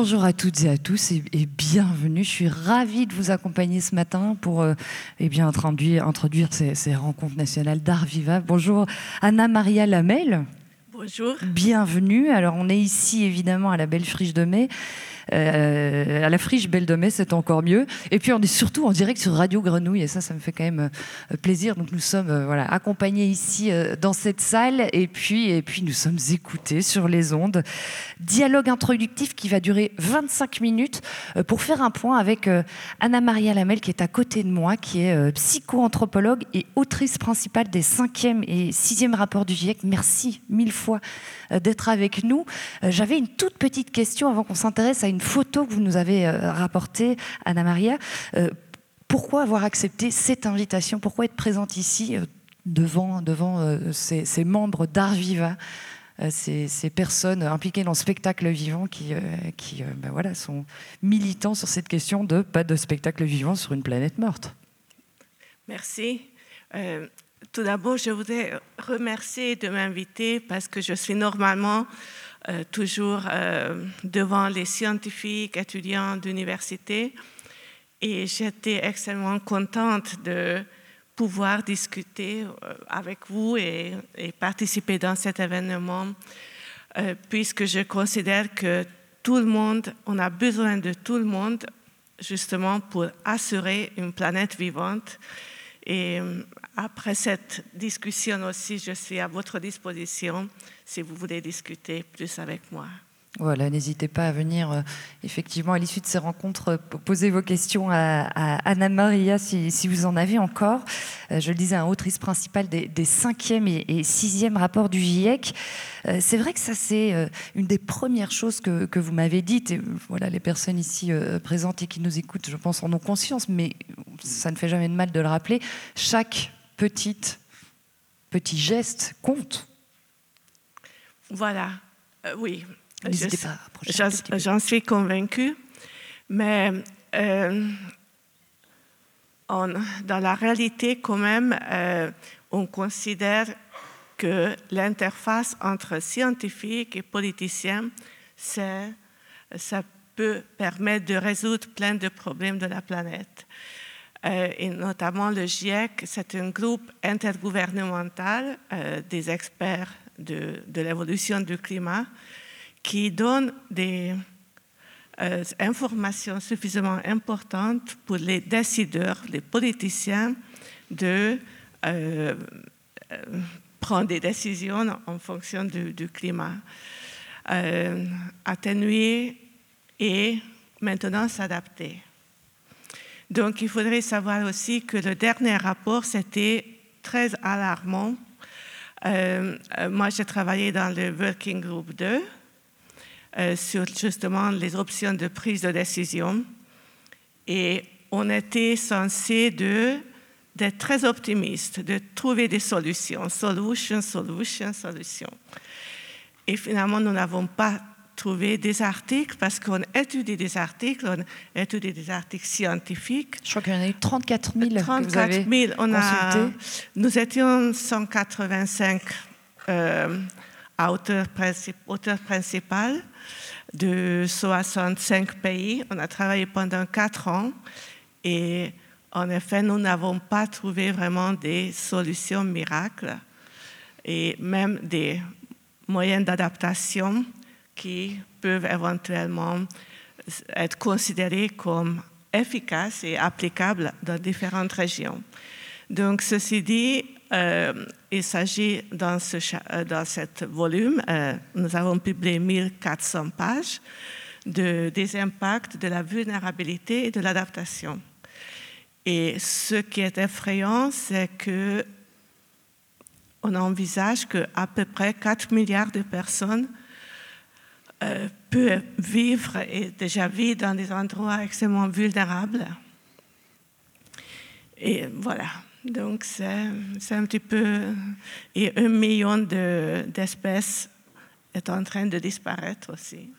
Bonjour à toutes et à tous et, bienvenue. Je suis ravie de vous accompagner ce matin pour euh, eh bien, introduire, introduire ces, ces rencontres nationales d'art vivable. Bonjour Anna-Maria Lamel. Bonjour. Bienvenue. Alors on est ici évidemment à la Belle Friche de Mai euh, à la friche Belle de Mai, c'est encore mieux. Et puis on est surtout en direct sur Radio Grenouille, et ça, ça me fait quand même euh, plaisir. Donc nous sommes euh, voilà, accompagnés ici dans cette salle, et puis, et puis nous sommes écoutés sur les ondes. Dialogue introductif qui va durer 25 minutes pour faire un point avec Anna-Maria Lamel, qui est à côté de moi, qui est psycho-anthropologue et autrice principale des 5e et 6e rapports du GIEC. Merci mille fois d'être avec nous. J'avais une toute petite question avant qu'on s'intéresse à une photo que vous nous avez euh, rapportée, Anna Maria. Euh, pourquoi avoir accepté cette invitation? Pourquoi être présente ici euh, devant, devant ces, membres d'Art Viva ces, personnes impliquées dans le spectacle vivant qui, qui ben voilà, sont militants sur cette question de pas de spectacle vivant sur une planète morte? Merci. tout d'abord, je voudrais remercier de m'inviter parce que je suis normalement euh, toujours euh, devant les scientifiques, étudiants d'université. Et j'étais extrêmement contente de pouvoir discuter euh, avec vous et, participer dans cet événement, puisque je considère que tout le monde, on a besoin de tout le monde justement pour assurer une planète vivante. Et après cette discussion aussi, je suis à votre disposition si vous voulez discuter plus avec moi. Voilà, n'hésitez pas à venir, euh, effectivement, à l'issue de ces rencontres, euh, poser vos questions à, Anna Maria si, vous en avez encore. Euh, je le disais, un autrice principale des, des 5e et, 6e rapports du GIEC. c'est vrai que ça, c'est une des premières choses que, que vous m'avez dites. Et voilà, les personnes ici présentes et qui nous écoutent, je pense, en ont conscience, mais ça ne fait jamais de mal de le rappeler. Chaque petite, petit geste compte. Voilà, euh, oui. J'en suis convaincue, mais euh, dans la réalité, quand même, euh, on considère que l'interface entre scientifiques et politiciens, ça peut permettre de résoudre plein de problèmes de la planète. et notamment le GIEC, c'est un groupe intergouvernemental des experts de, l'évolution du climat qui donne des euh, informations suffisamment importantes pour les décideurs, les politiciens, de euh, euh, prendre des décisions en fonction du, climat. atténuer et maintenant s'adapter. Donc il faudrait savoir aussi que le dernier rapport, c'était très alarmant moi, j'ai travaillé dans le Working Group 2 euh, sur justement les options de prise de décision. Et on était censé d'être très optimiste, de trouver des solutions, solution, solution, solution. Et finalement, nous n'avons pas trouver des articles parce qu'on étudie des articles, on étudie des articles scientifiques. Je crois qu'il y en a eu 34 000. 34 000. On a, nous étions 185 euh, auteurs, auteurs principaux de 65 pays. On a travaillé pendant quatre ans et en effet, nous n'avons pas trouvé vraiment des solutions miracles et même des moyens d'adaptation qui peuvent éventuellement être considérés comme efficaces et applicables dans différentes régions. Donc, ceci dit, euh, il s'agit dans ce euh, dans cet volume, euh, nous avons publié 1400 pages de, des impacts de la vulnérabilité et de l'adaptation. Et ce qui est effrayant, c'est que on envisage qu'à peu près 4 milliards de personnes euh, peut vivre et déjà vit dans des endroits extrêmement vulnérables. Et voilà, donc c'est un petit peu... Et un million d'espèces est en train de disparaître aussi.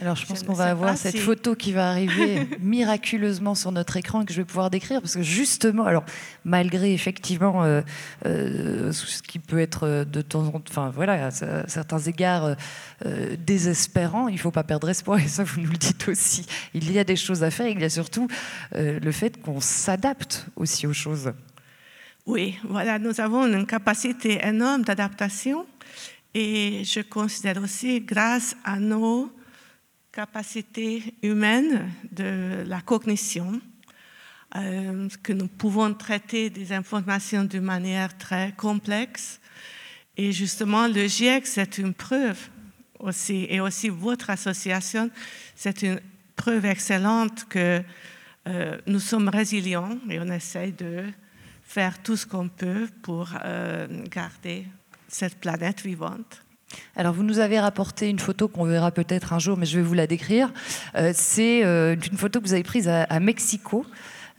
Alors je pense qu'on va avoir cette photo qui va arriver miraculeusement sur notre écran que je vais pouvoir décrire parce que justement, alors malgré effectivement euh, euh, ce qui peut être de temps en temps, enfin voilà, à certains égards euh, désespérant, il ne faut pas perdre espoir et ça vous nous le dites aussi. Il y a des choses à faire, il y a surtout le fait qu'on s'adapte aussi aux choses. Oui, voilà, nous avons une capacité énorme d'adaptation et je considère aussi grâce à nos capacité humaine de la cognition, euh, que nous pouvons traiter des informations d'une manière très complexe. Et justement, le GIEC, c'est une preuve aussi, et aussi votre association, c'est une preuve excellente que euh, nous sommes résilients et on essaye de faire tout ce qu'on peut pour euh, garder cette planète vivante. Alors, vous nous avez rapporté une photo qu'on verra peut-être un jour, mais je vais vous la décrire. Euh, c'est euh, une photo que vous avez prise à, Mexico.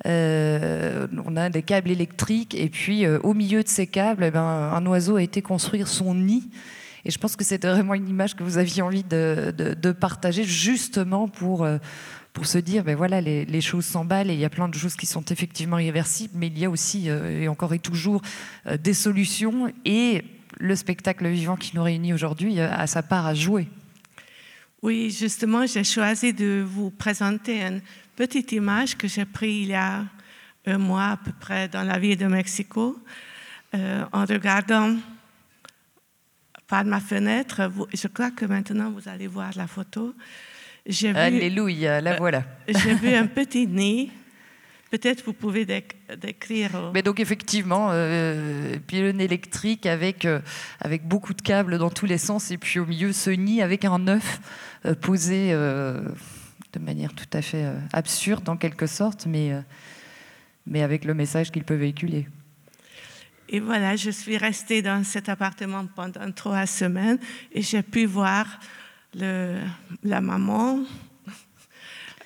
Euh, on a des câbles électriques et puis au milieu de ces câbles, eh ben, un oiseau a été construire son nid. Et je pense que c'était vraiment une image que vous aviez envie de, partager justement pour, pour se dire, ben voilà, les, choses s'emballent et il y a plein de choses qui sont effectivement irréversibles, mais il y a aussi et encore et toujours des solutions et le spectacle vivant qui nous réunit aujourd'hui a sa part à jouer. Oui, justement, j'ai choisi de vous présenter une petite image que j'ai prise il y a un mois à peu près dans la ville de Mexico. Euh, en regardant par ma fenêtre, je crois que maintenant vous allez voir la photo. Alléluia, la euh, voilà. j'ai vu un petit nid Peut-être vous pouvez décrire. Euh, Mais donc effectivement, euh, pylône électrique avec, euh, avec beaucoup de câbles dans tous les sens et puis au milieu ce nid avec un œuf euh, posé de manière tout à fait absurde en quelque sorte, mais, mais avec le message qu'il peut véhiculer. Et voilà, je suis restée dans cet appartement pendant trois semaines et j'ai pu voir le, la maman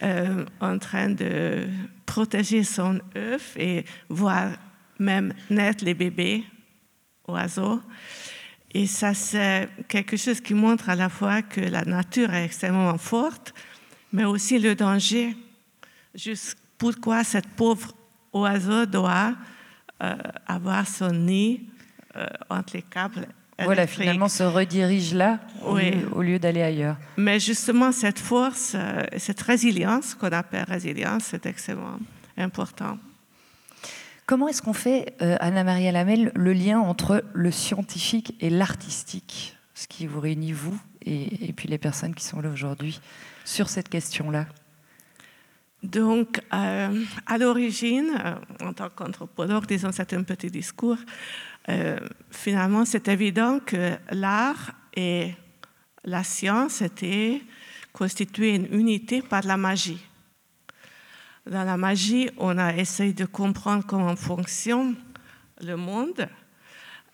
en train de protéger son œuf et voir même naître les bébés oiseaux. Et ça, c'est quelque chose qui montre à la fois que la nature est extrêmement forte, mais aussi le danger. Juste pourquoi cette pauvre oiseau doit euh, avoir son nid euh, entre les câbles voilà, finalement se redirige là au lieu, d'aller ailleurs. Mais justement, cette force, euh, cette résilience qu'on appelle résilience, c'est extrêmement important. Comment est-ce qu'on fait, euh, Anna-Maria Lamel, le lien entre le scientifique et l'artistique, ce qui vous réunit, vous, et, puis les personnes qui sont là aujourd'hui, sur cette question-là? Donc, euh, à l'origine, en tant qu'anthropologue, disons, c'est un petit discours. Euh, finalement, c'est évident que l'art et la science étaient constitués une unité par la magie. Dans la magie, on a essayé de comprendre comment fonctionne le monde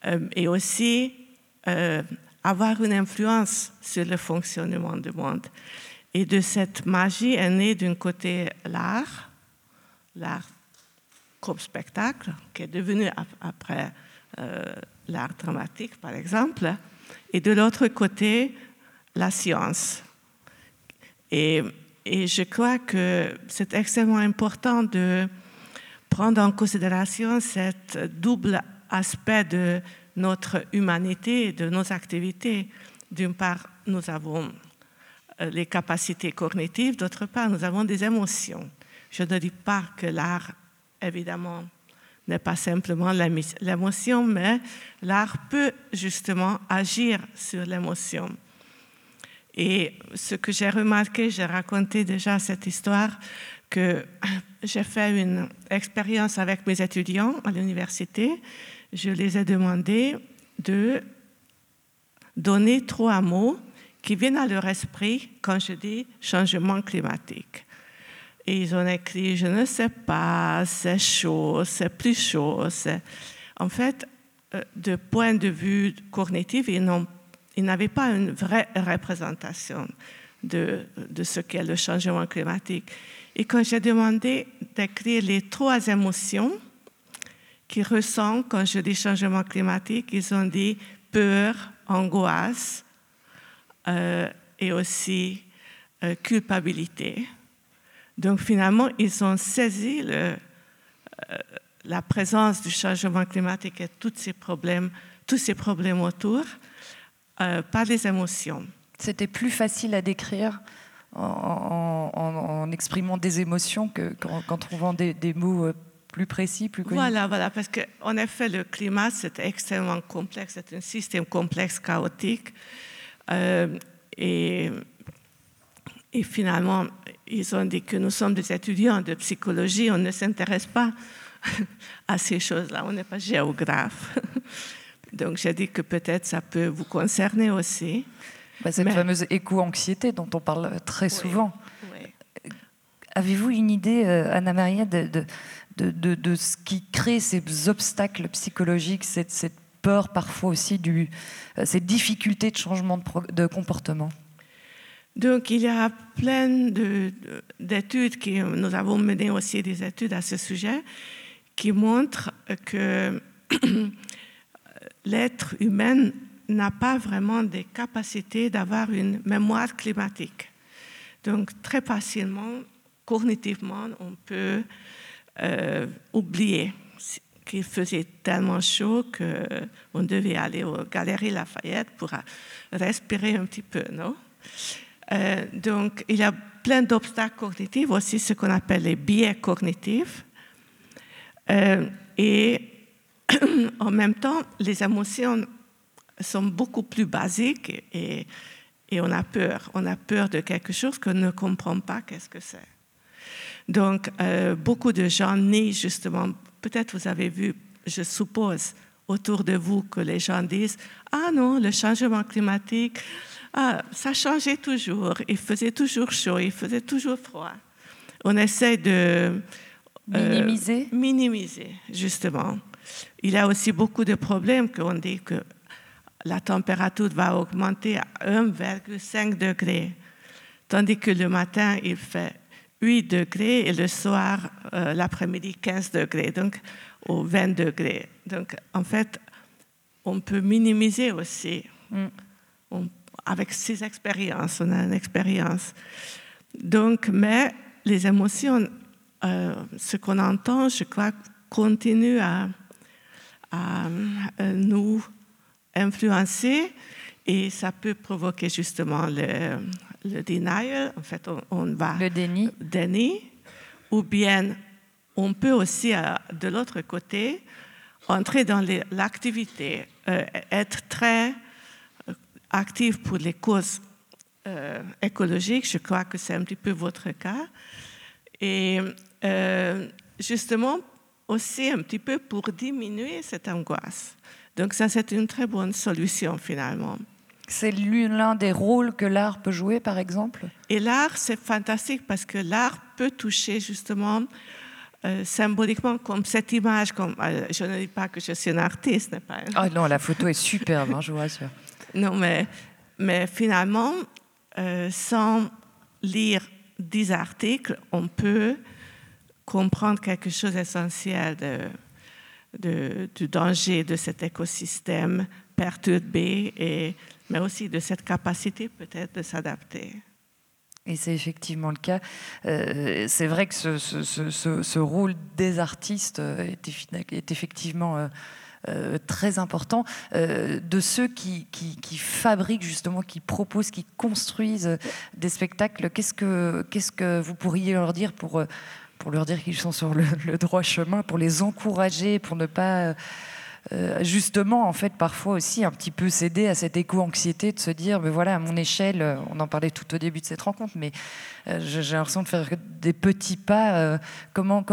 euh, et aussi euh, avoir une influence sur le fonctionnement du monde. Et de cette magie est né d'un côté l'art, l'art comme spectacle, qui est devenu après l'art dramatique, par exemple, et de l'autre côté, la science. Et, et, je crois que c'est extrêmement important de prendre en considération cet double aspect de notre humanité de nos activités. D'une part, nous avons euh, les capacités cognitives, d'autre part, nous avons des émotions. Je ne dis pas que l'art, évidemment, n'est pas simplement l'émotion, mais l'art peut justement agir sur l'émotion. Et ce que j'ai remarqué, j'ai raconté déjà cette histoire, que j'ai fait une expérience avec mes étudiants à l'université. Je les ai demandé de donner trois mots qui viennent à leur esprit quand je dis changement climatique. Et ils ont écrit, je ne sais pas, c'est chaud, c'est plus chaud. En fait, euh, de point de vue cognitif, ils n'avaient pas une vraie représentation de, ce qu'est le changement climatique. Et quand j'ai demandé d'écrire les trois émotions qu'ils ressentent quand je dis changement climatique, ils ont dit peur, angoisse euh, et aussi euh, culpabilité. Donc finalement, ils ont saisi le, la présence du changement climatique et tous ces problèmes, tous ces problèmes autour par les émotions. C'était plus facile à décrire en, exprimant des émotions qu'en trouvant des, mots euh, plus précis, plus connus. Voilà, voilà, parce qu'en effet, le climat, c'est extrêmement complexe, c'est un système complexe, chaotique. Euh, et, et finalement, ils ont dit que nous sommes des étudiants de psychologie, on ne s'intéresse pas à ces choses-là, on n'est pas géographe. Donc j'ai dit que peut-être ça peut vous concerner aussi. Bah, cette fameuse éco-anxiété dont on parle très souvent. Avez-vous une idée, euh, Anna-Maria, de, de, de, ce qui crée ces obstacles psychologiques, cette, cette peur parfois aussi, du, euh, ces difficultés de changement de, de comportement? Donc, il y a plein d'études, qui nous avons mené aussi des études à ce sujet, qui montrent que l'être humain n'a pas vraiment des capacités d'avoir une mémoire climatique. Donc très facilement, cognitivement, on peut euh, oublier qu'il faisait tellement chaud qu'on devait aller aux Galeries Lafayette pour respirer un petit peu, non? Euh, Donc il y a plein d'obstacles cognitifs, aussi ce qu'on appelle les biais cognitifs. Euh, et en même temps, les émotions sont beaucoup plus basiques et, on a peur. On a peur de quelque chose qu'on ne comprend pas qu'est-ce que c'est. Donc, euh, beaucoup de gens nient justement, peut-être vous avez vu, je suppose, autour de vous que les gens disent Ah non, le changement climatique, ah, ça changeait toujours, il faisait toujours chaud, il faisait toujours froid. On essaie de. Euh, minimiser Minimiser, justement. Il y a aussi beaucoup de problèmes qu'on dit que la température va augmenter à 1,5 degré, tandis que le matin, il fait 8 degrés et le soir, euh, l'après-midi, 15 degrés, donc au 20 degrés. Donc, en fait, on peut minimiser aussi mm. Avec ces expériences. On a une expérience. Donc, mais les émotions, euh, ce qu'on entend, je crois, continuent à, à euh, nous influencer et ça peut provoquer justement le, le denial, en fait on, va... Le déni. Déni, ou bien on peut aussi, euh, de l'autre côté, entrer dans l'activité, euh, être très euh, actif pour les causes écologiques. Je crois que c'est un petit peu votre cas. Et justement, aussi un petit peu pour diminuer cette angoisse. Donc ça, c'est une très bonne solution finalement. C'est l'un des rôles que l'art peut jouer, par exemple? Et l'art, c'est fantastique parce que l'art peut toucher justement euh, symboliquement comme cette image. Comme, euh, je ne dis pas que je suis un artiste. Pas? Ah non, la photo est superbe, hein, je vous rassure. Non, mais, mais finalement, euh, sans lire dix articles, on peut comprendre quelque chose d'essentiel de du danger de cet écosystème perturbé, et, mais aussi de cette capacité peut-être de s'adapter. Et c'est effectivement le cas. Euh, c'est vrai que ce, ce, rôle des artistes est, est effectivement euh, euh, très important. de ceux qui, fabriquent justement, qui proposent, qui construisent des spectacles, qu'est-ce que, vous pourriez leur dire pour pour leur dire qu'ils sont sur le, droit chemin, pour les encourager, pour ne pas euh, justement, en fait, parfois aussi un petit peu céder à cette éco-anxiété de se dire, mais voilà, à mon échelle, on en parlait tout au début de cette rencontre, mais euh, j'ai l'impression de faire des petits pas. Euh, comment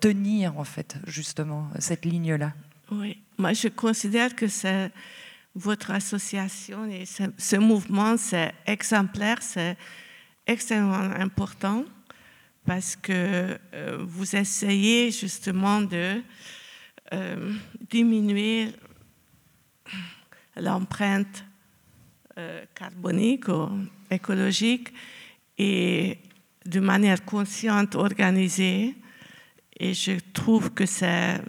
tenir, en fait, justement, cette ligne-là? Oui, moi je considère que votre association et ce, ce mouvement, c'est exemplaire, c'est extrêmement important parce que euh, vous essayez justement de euh, diminuer l'empreinte euh, carbonique ou écologique et de manière consciente, organisée. Et je trouve que c'est,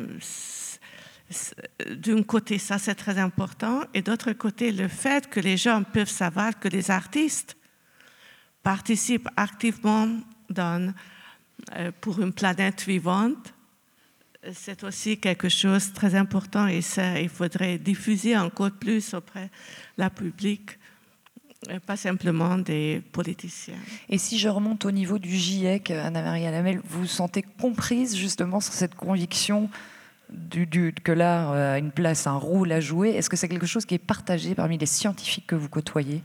d'un côté, ça c'est très important, et d'autre côté, le fait que les gens peuvent savoir que les artistes participe activement dans, pour une planète vivante. C'est aussi quelque chose de très important et il faudrait diffuser encore plus auprès de la public pas simplement des politiciens. Et si je remonte au niveau du GIEC, Anna-Maria Lamel, vous vous sentez comprise justement sur cette conviction du, que l'art a une place, un rôle à jouer Est-ce que c'est quelque chose qui est partagé parmi les scientifiques que vous côtoyez?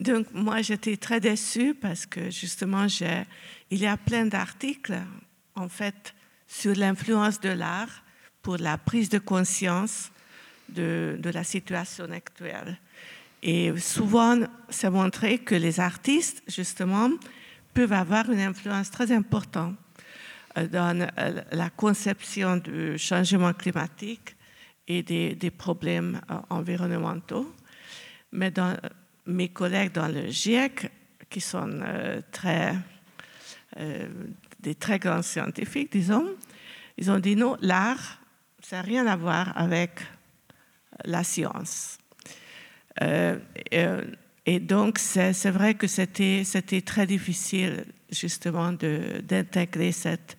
Donc moi j'étais très déçue parce que justement il y a plein d'articles en fait sur l'influence de l'art pour la prise de conscience de, de la situation actuelle. Et souvent, c'est montré que les artistes, justement, peuvent avoir une influence très importante euh, dans euh, la conception du changement climatique et des, problèmes euh, environnementaux. Mais mes collègues dans le GIEC, qui sont des très grands scientifiques, disons, ils ont dit non, l'art, ça n'a rien à voir avec la science. Euh, euh, et donc, c'est vrai que c'était très difficile justement d'intégrer cette,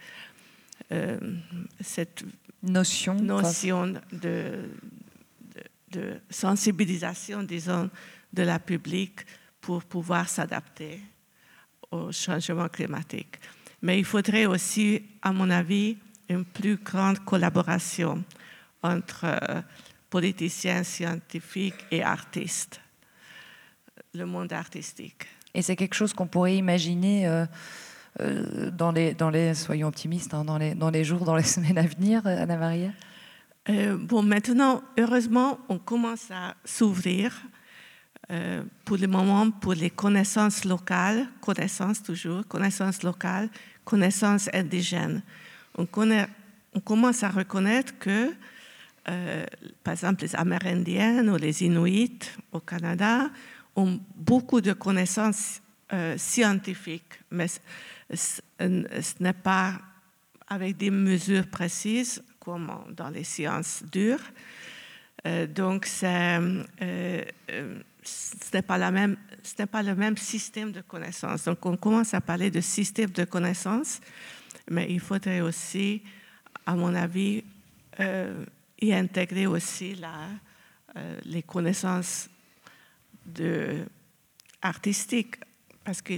euh, cette notion, notion de, de, sensibilisation, disons, de la public pour pouvoir s'adapter au changement climatique. Mais il faudrait aussi, à mon avis, une plus grande collaboration entre politiciens, scientifiques et artistes, le monde artistique. Et c'est quelque chose qu'on pourrait imaginer euh, euh, dans, les, dans les, soyons optimistes, hein, dans, les, dans les jours, dans les semaines à venir, Anna Maria? Euh, Bon, maintenant, heureusement, on commence à s'ouvrir pour le moment pour les connaissances locales, connaissances toujours, connaissances locales, connaissances indigènes. On, on commence à reconnaître que euh, par exemple, les Amérindiens ou les Inuits au Canada ont beaucoup de connaissances euh, scientifiques, mais ce, n'est pas avec des mesures précises comme dans les sciences dures. Euh, donc, ce n'est pas, la même, le même système de connaissances. Donc, on commence à parler de système de connaissances, mais il faudrait aussi, à mon avis, et intégrer aussi euh, les connaissances de, artistiques, parce que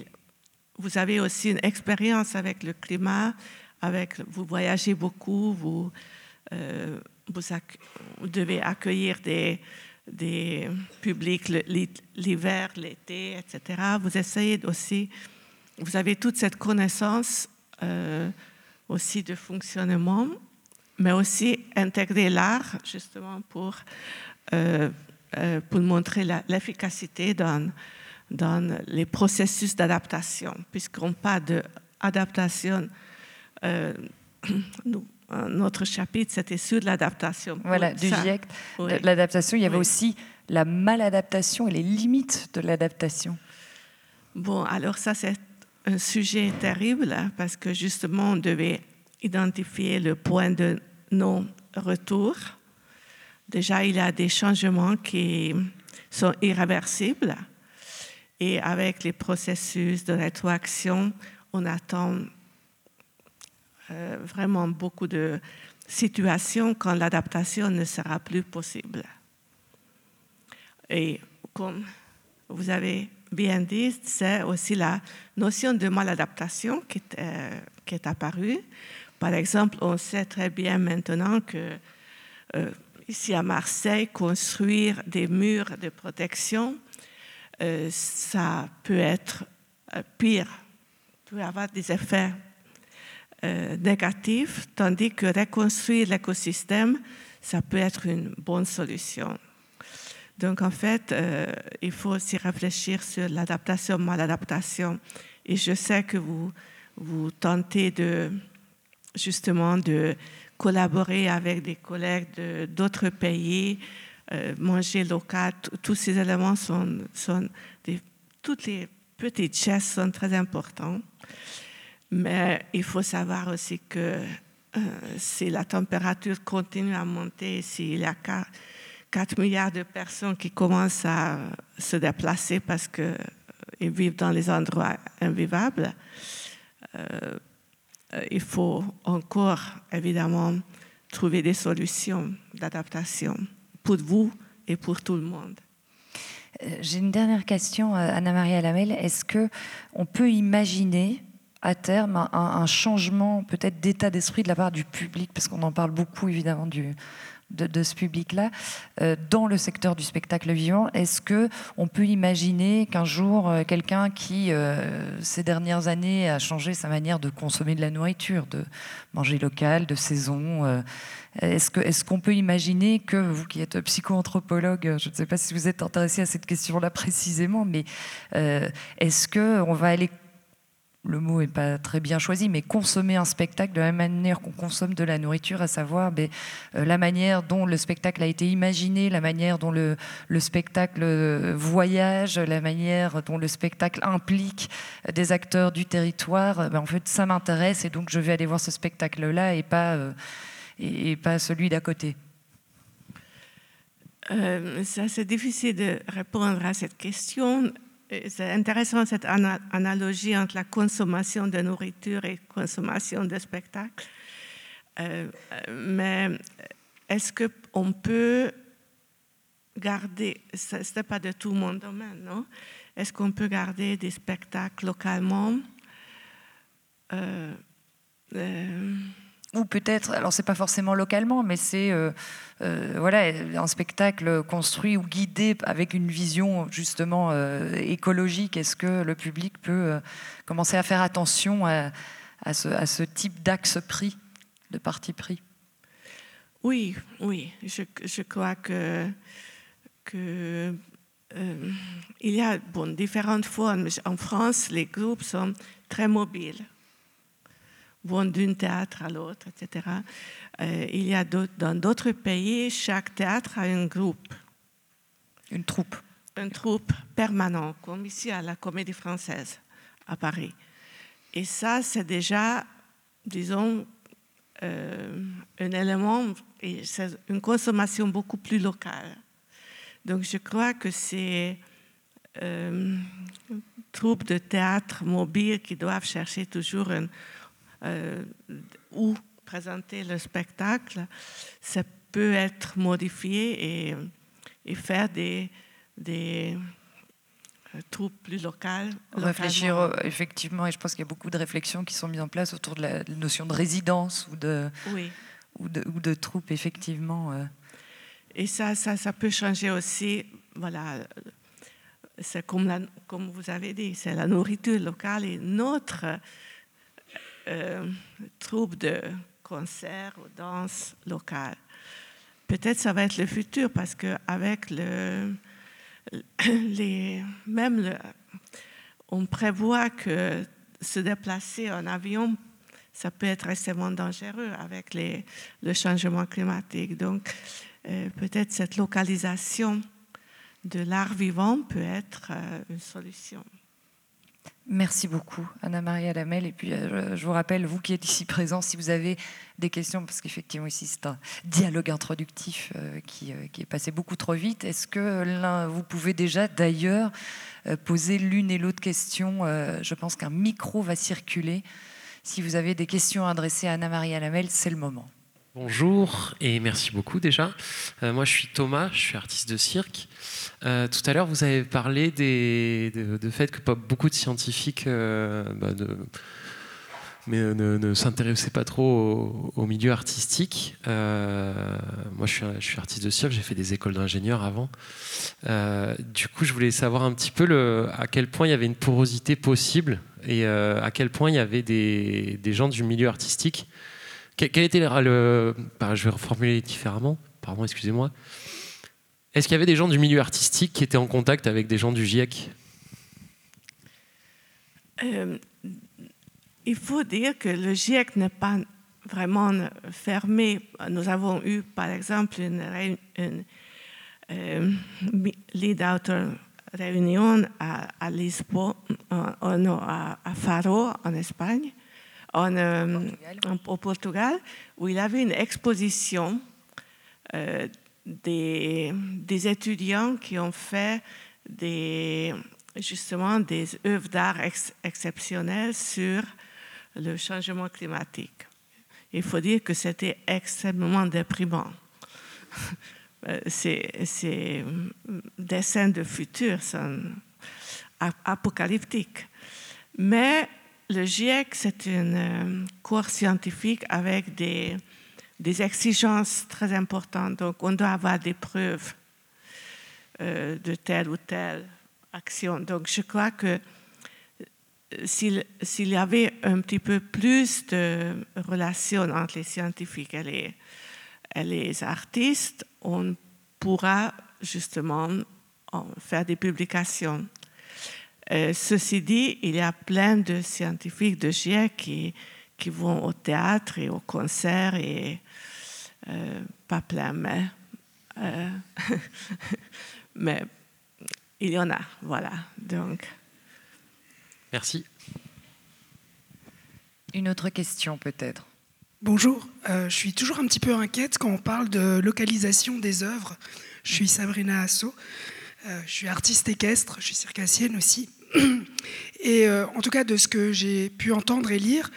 vous avez aussi une expérience avec le climat, avec, vous voyagez beaucoup, vous, euh, vous, devez accueillir des, des publics l'hiver, l'été, etc. Vous essayez aussi, vous avez toute cette connaissance euh, aussi de fonctionnement mais aussi intégrer l'art justement pour, euh, euh, pour montrer l'efficacité dans, dans les processus d'adaptation, puisqu'on parle d'adaptation. Euh, notre chapitre, c'était sur l'adaptation. Voilà, du GIEC, l'adaptation. Il y avait aussi la maladaptation et les limites de l'adaptation. Bon, alors ça, c'est un sujet terrible hein, parce que justement, on devait identifier le point de non-retour. Déjà, il y a des changements qui sont irréversibles. Et avec les processus de rétroaction, on attend euh, vraiment beaucoup de situations quand l'adaptation ne sera plus possible. Et comme vous avez bien dit, c'est aussi la notion de maladaptation qui est, euh, apparue. Par exemple, on sait très bien maintenant que euh, ici à Marseille, construire des murs de protection, euh, ça peut être euh, pire, peut avoir des effets négatifs, tandis que reconstruire l'écosystème, ça peut être une bonne solution. Donc en fait, il faut aussi réfléchir sur l'adaptation, maladaptation. Et je sais que vous, vous tentez de justement de collaborer avec des collègues d'autres pays, euh, manger local, tous ces éléments sont, toutes les petites gestes sont très importants. Mais il faut savoir aussi que euh, si la température continue à monter, s'il y a 4, milliards de personnes qui commencent à se déplacer parce qu'il ils vivent dans les endroits invivables. Il faut encore, évidemment, trouver des solutions d'adaptation pour vous et pour tout le monde. J'ai une dernière question, Anna-Maria Lamel. Est-ce que on peut imaginer à terme un, changement peut-être d'état d'esprit de la part du public, parce qu'on en parle beaucoup évidemment du, de, ce public-là euh, dans le secteur du spectacle vivant. Est-ce que on peut imaginer qu'un jour euh, quelqu'un qui euh, ces dernières années a changé sa manière de consommer de la nourriture, de manger local, de saison, est-ce qu'on peut imaginer que vous qui êtes psychoanthropologue, je ne sais pas si vous êtes intéressé à cette question-là précisément, mais est-ce que on va aller le mot n'est pas très bien choisi, mais consommer un spectacle de la manière qu'on consomme de la nourriture, à savoir ben, euh, la manière dont le spectacle a été imaginé, la manière dont le, spectacle euh, voyage, la manière dont le spectacle implique des acteurs du territoire. Ben, en fait, ça m'intéresse et donc je vais aller voir ce spectacle-là et pas, euh, et, pas celui d'à côté. ça, c'est difficile de répondre à cette question c'est intéressant cette analogie entre la consommation de nourriture et consommation de spectacle. Euh, mais est-ce qu'on peut garder, ce n'est pas de tout mon domaine, non? Est-ce qu'on peut garder des spectacles localement? Euh, euh, ou peut-être, alors c'est pas forcément localement, mais c'est euh, euh, voilà un spectacle construit ou guidé avec une vision justement euh, écologique. Est-ce que le public peut commencer à faire attention à, ce, type d'axe pris, de parti pris? Oui, oui, je, crois que, que il y a bon, différentes formes. En France, les groupes sont très mobiles vont d'un théâtre à l'autre, etc. Euh, il y a dans d'autres pays, chaque théâtre a un groupe. Une troupe. Une troupe permanente, comme ici à la Comédie Française à Paris. Et ça, c'est déjà, disons, euh, un élément, et c'est une consommation beaucoup plus locale. Donc je crois que c'est euh, troupes de théâtre mobile qui doivent chercher toujours un, où présenter le spectacle, ça peut être modifié et, et faire des, des euh, troupes plus locales. Réfléchir euh, effectivement, et je pense qu'il y a beaucoup de réflexions qui sont mises en place autour de la notion de résidence ou de, oui. ou de, ou de troupes, effectivement. Et ça, ça, ça, peut changer aussi, voilà, c'est comme, comme vous avez dit, c'est la nourriture locale et notre euh, troupe de concerts ou danse locale. Peut-être ça va être le futur parce qu'avec le, les, même le, on prévoit que se déplacer en avion, ça peut être extrêmement dangereux avec les, le changement climatique. Donc, euh, peut-être cette localisation de l'art vivant peut être euh, une solution. Merci beaucoup, Anna-Maria Lamel. Et puis, euh, je vous rappelle, vous qui êtes ici présent, si vous avez des questions, parce qu'effectivement, ici, c'est un dialogue introductif euh, qui, euh, qui, est passé beaucoup trop vite. Est-ce que vous pouvez déjà, d'ailleurs, poser l'une et l'autre question Je pense qu'un micro va circuler. Si vous avez des questions adressées à Anna-Maria Lamel, c'est le moment. Bonjour et merci beaucoup déjà. moi, je suis Thomas, je suis artiste de cirque. Euh, tout à l'heure, vous avez parlé de, fait que beaucoup de scientifiques euh, bah, ne, s'intéressaient pas trop au, milieu artistique. Euh, moi, je suis, artiste de cirque, j'ai fait des écoles d'ingénieur avant. du coup, je voulais savoir un petit peu à quel point il y avait une porosité possible et à quel point il y avait des gens du milieu artistique. Quel, était le, bah, je vais reformuler différemment. Pardon, excusez-moi. Est-ce qu'il y avait des gens du milieu artistique qui étaient en contact avec des gens du GIEC euh, Il faut dire que le GIEC n'est pas vraiment fermé. Nous avons eu, par exemple, une, euh, lead author réunion à, Lisbonne, à, Faro, en Espagne, en, euh, au Portugal, où il avait une exposition des, des, étudiants qui ont fait des, justement des œuvres d'art exceptionnelles sur le changement climatique. Il faut dire que c'était extrêmement déprimant. ces, ces dessins de futur sont apocalyptiques. Mais le GIEC, c'est une euh, cours scientifique avec des, exigences très importantes. Donc, on doit avoir des preuves euh, de telle ou telle action. Donc, je crois que euh, s'il y avait un petit peu plus de relations entre les scientifiques et les artistes, on pourra justement faire des publications. Euh, ceci dit, il y a plein de scientifiques de GIEC qui, qui vont au théâtre et au concert et euh, pas plein, mais, euh, mais il y en a, voilà. Donc. Merci. Une autre question peut-être. Bonjour, je suis toujours un petit peu inquiète quand on parle de localisation des œuvres. Je suis Sabrina Asso. Euh, je suis artiste équestre, je suis circassienne aussi. Et euh, en tout cas, de ce que j'ai pu entendre et lire,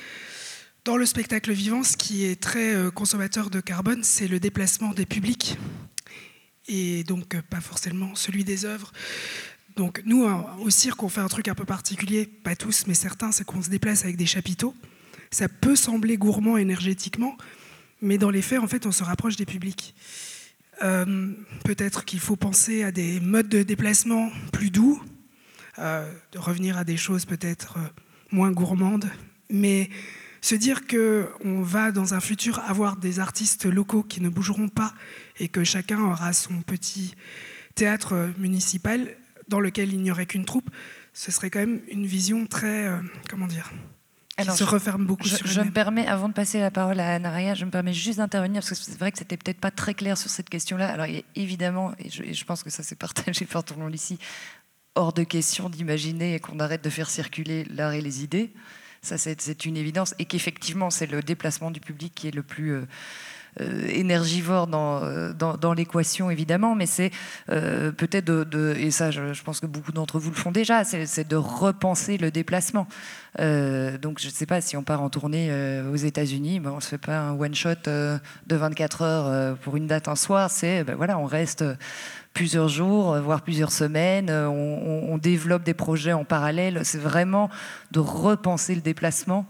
dans le spectacle vivant, ce qui est très euh, consommateur de carbone, c'est le déplacement des publics. Et donc, pas forcément celui des œuvres. Donc, nous, au cirque, on fait un truc un peu particulier, pas tous, mais certains, c'est qu'on se déplace avec des chapiteaux. Ça peut sembler gourmand énergétiquement, mais dans les faits, en fait, on se rapproche des publics. Euh, peut-être qu'il faut penser à des modes de déplacement plus doux, euh, de revenir à des choses peut-être euh, moins gourmandes, mais se dire qu'on va dans un futur avoir des artistes locaux qui ne bougeront pas et que chacun aura son petit théâtre municipal dans lequel il n'y aurait qu'une troupe, ce serait quand même une vision très, comment dire, alors, se referme beaucoup je, sur je me permets, avant de passer la parole à Anna je me permets juste d'intervenir parce que c'est vrai que c'était peut-être pas très clair sur cette question-là. Alors évidemment, et je, et je, pense que ça s'est partagé par tout le monde ici, hors de question d'imaginer qu'on arrête de faire circuler l'art et les idées. Ça, c'est une évidence, et qu'effectivement, c'est le déplacement du public qui est le plus euh, énergivore euh, dans, l'équation, évidemment, mais c'est euh, peut-être de, et ça, je, pense que beaucoup d'entre vous le font déjà, c'est de repenser le déplacement. donc, je ne sais pas si on part en tournée aux États-Unis, ben, on ne se fait pas un one-shot de 24 heures pour une date un soir, c'est, ben, voilà, on reste plusieurs jours, voire plusieurs semaines. On, développe des projets en parallèle. C'est vraiment de repenser le déplacement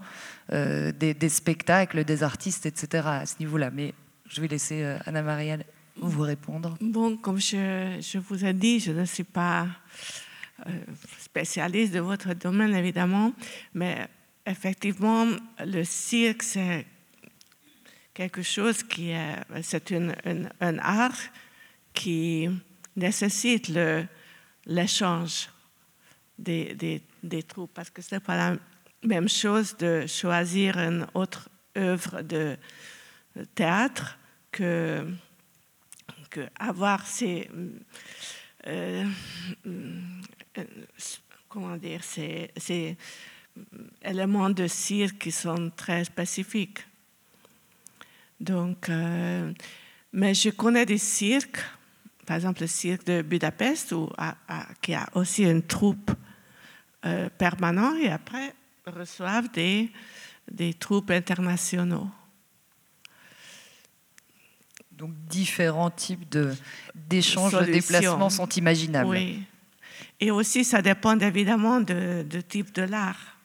euh, des, spectacles, des artistes, etc. à ce niveau-là. Mais je vais laisser euh, Anna-Maria vous répondre. Bon, comme je, vous ai dit, je ne suis pas euh, spécialiste de votre domaine, évidemment, mais effectivement, le cirque, c'est quelque chose qui est, c'est un art qui nécessite l'échange des, des, des, troupes, parce que ce n'est pas la même chose de choisir une autre œuvre de théâtre que, que avoir ces euh, comment dire ces, éléments de cirque qui sont très spécifiques. Donc, euh, mais je connais des cirques, par exemple le cirque de Budapest, où, qui a aussi une troupe euh, permanente, et après reçoivent des, des troupes internationaux. Donc différents types d'échanges, de, déplacements sont imaginables. Oui. Et aussi, ça dépend évidemment de, de type de l'art.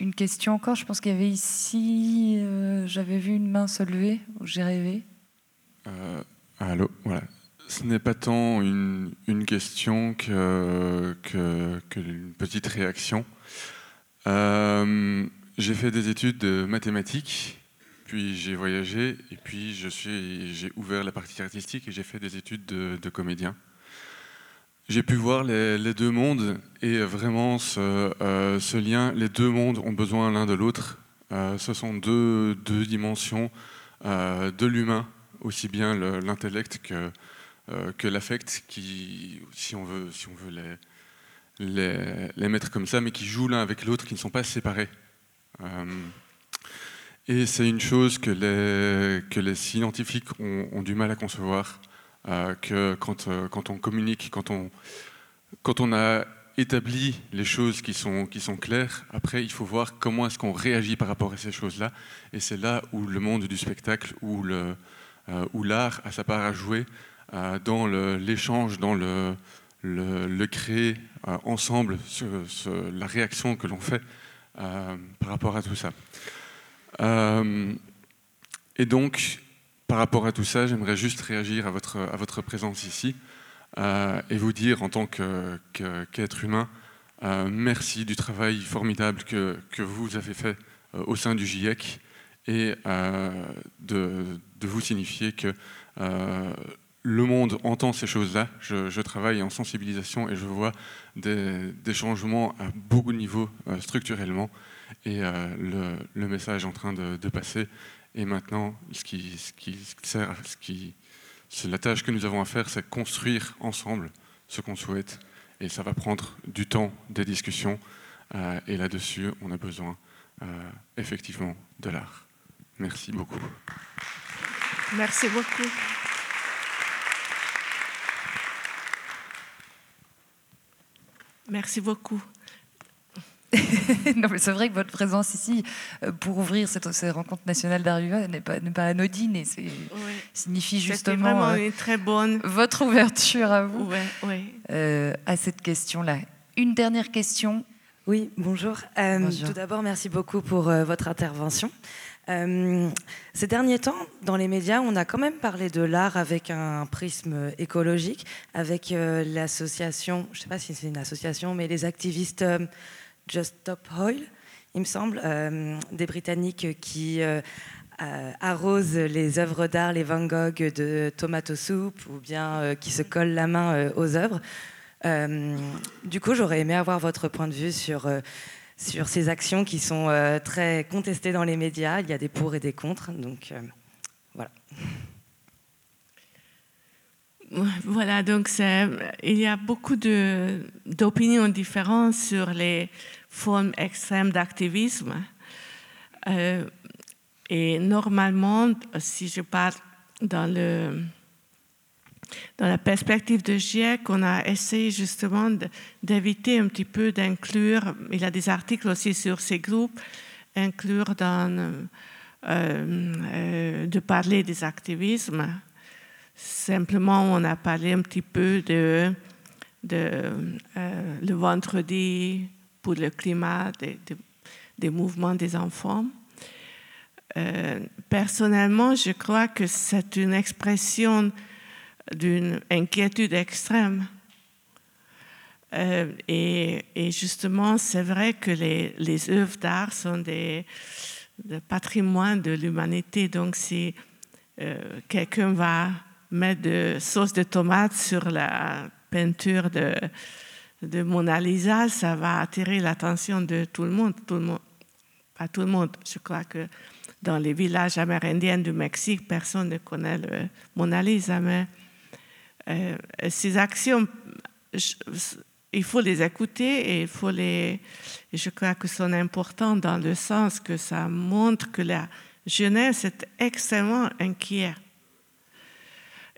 Une question encore, je pense qu'il y avait ici, euh, j'avais vu une main se lever, j'ai rêvé. Euh, allô, voilà. Ce n'est pas tant une, une question que, que, que, une petite réaction. Euh, j'ai fait des études de mathématiques, puis j'ai voyagé, et puis j'ai ouvert la partie artistique et j'ai fait des études de, comédien. J'ai pu voir les, deux mondes et vraiment euh, ce, lien, les deux mondes ont besoin l'un de l'autre. Euh, ce sont deux, deux dimensions de l'humain, aussi bien l'intellect que, que l'affect, qui, si on veut, si on veut les, les, mettre comme ça, mais qui jouent l'un avec l'autre, qui ne sont pas séparés. Euh, et c'est une chose que les, que les scientifiques ont, du mal à concevoir, euh, que quand, euh, quand, on communique, quand on a établi les choses qui sont, claires, après, il faut voir comment est-ce qu'on réagit par rapport à ces choses-là. Et c'est là où le monde du spectacle, où l'art a sa part à jouer dans l'échange, dans le, le, créer ensemble, sur, la réaction que l'on fait par rapport à tout ça. et donc, par rapport à tout ça, j'aimerais juste réagir à votre, à votre présence ici euh, et vous dire en tant qu'être humain, euh, merci du travail formidable que, que vous avez fait euh, au sein du GIEC et de, de, vous signifier que le monde entend ces choses-là. Je, travaille en sensibilisation et je vois des, changements à beaucoup de niveaux structurellement et le, le, message est en train de, passer et maintenant, ce qui, ce qui ce qui, c'est la tâche que nous avons à faire, c'est construire ensemble ce qu'on souhaite. Et ça va prendre du temps, des discussions. Euh, et là-dessus, on a besoin euh, effectivement de l'art. Merci beaucoup. Merci beaucoup. Merci beaucoup. non, mais c'est vrai que votre présence ici, euh, pour ouvrir cette, rencontre nationale d'Arriva, n'est pas, pas anodine et c'est, signifie justement euh, très bonne. votre ouverture à vous, ouais, euh, à cette question-là. Une dernière question. Oui, bonjour. bonjour. Tout d'abord, merci beaucoup pour votre intervention. Ces derniers temps, dans les médias, on a quand même parlé de l'art avec un prisme écologique, avec l'association, je ne sais pas si c'est une association, mais les activistes Just Stop Oil, il me semble, euh, des Britanniques qui euh, euh, arrosent les œuvres d'art, les Van Gogh de Tomato Soup, ou bien qui se collent la main aux œuvres. du coup, j'aurais aimé avoir votre point de vue sur, sur ces actions qui sont très contestées dans les médias. Il y a des pour et des contre, donc voilà. Voilà, donc il y a beaucoup d'opinions différentes sur les formes extrêmes d'activisme. Euh, et normalement, si je parle dans, le, dans la perspective de GIEC, on a essayé justement d'éviter un petit peu d'inclure, il y a des articles aussi sur ces groupes, inclure dans, euh, euh, de parler des activismes Simplement, on a parlé un petit peu de, euh, le vendredi pour le climat, des, mouvements des enfants. Personnellement, je crois que c'est une expression d'une inquiétude extrême. Euh, et, justement, c'est vrai que les, œuvres d'art sont des, des patrimoines de l'humanité. Donc, si quelqu'un va mettre de sauce de tomate sur la peinture de, de Mona Lisa, ça va attirer l'attention de tout le monde. Tout le monde. Pas tout le monde. Je crois que dans les villages amérindiens du Mexique, personne ne connaît le Mona Lisa, mais euh, ces actions, il faut les écouter et il faut les. je crois que sont importantes dans le sens que ça montre que la jeunesse est extrêmement inquiète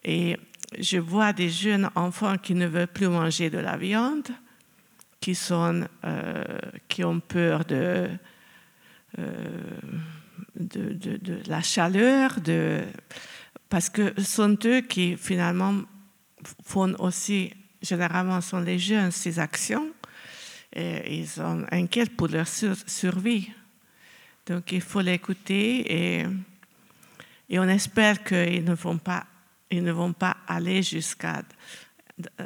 et je vois des jeunes enfants qui ne veulent plus manger de la viande, qui, sont, euh, qui ont peur de, euh, de, de, la chaleur, de, parce que sont eux qui finalement font aussi, généralement sont les jeunes, ces actions, et ils sont inquiets pour leur survie. Donc il faut l'écouter et, et on espère qu'ils ne vont pas ne vont pas aller jusqu'à.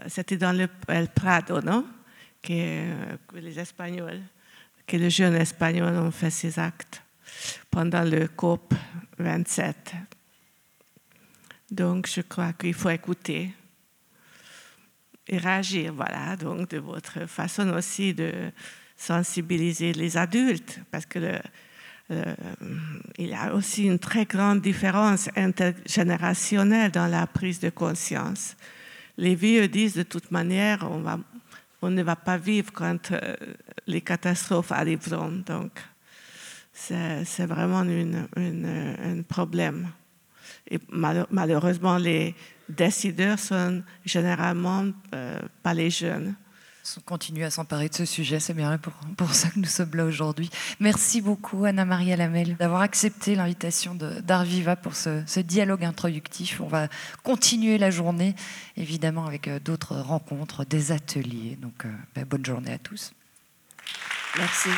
C'était dans le El Prado, non? Que, les Espagnols, que les jeunes Espagnols ont fait ces actes pendant le COP 27. Donc, je crois qu'il faut écouter et réagir, voilà, donc de votre façon aussi de sensibiliser les adultes, parce que il y a aussi une très grande différence intergénérationnelle dans la prise de conscience. Les vieux disent de toute manière, on, va, ne va pas vivre quand euh, les catastrophes arriveront. Donc, c'est vraiment un problème. Et malheureusement, les décideurs sont généralement euh, pas les jeunes. continuer à s'emparer de ce sujet. C'est bien pour, pour ça que nous sommes là aujourd'hui. Merci beaucoup, Anna-Maria Lamel, d'avoir accepté l'invitation d'Arviva pour ce, ce, dialogue introductif. On va continuer la journée, évidemment, avec euh, d'autres rencontres, des ateliers. Donc, euh, ben, bonne journée à tous. Merci.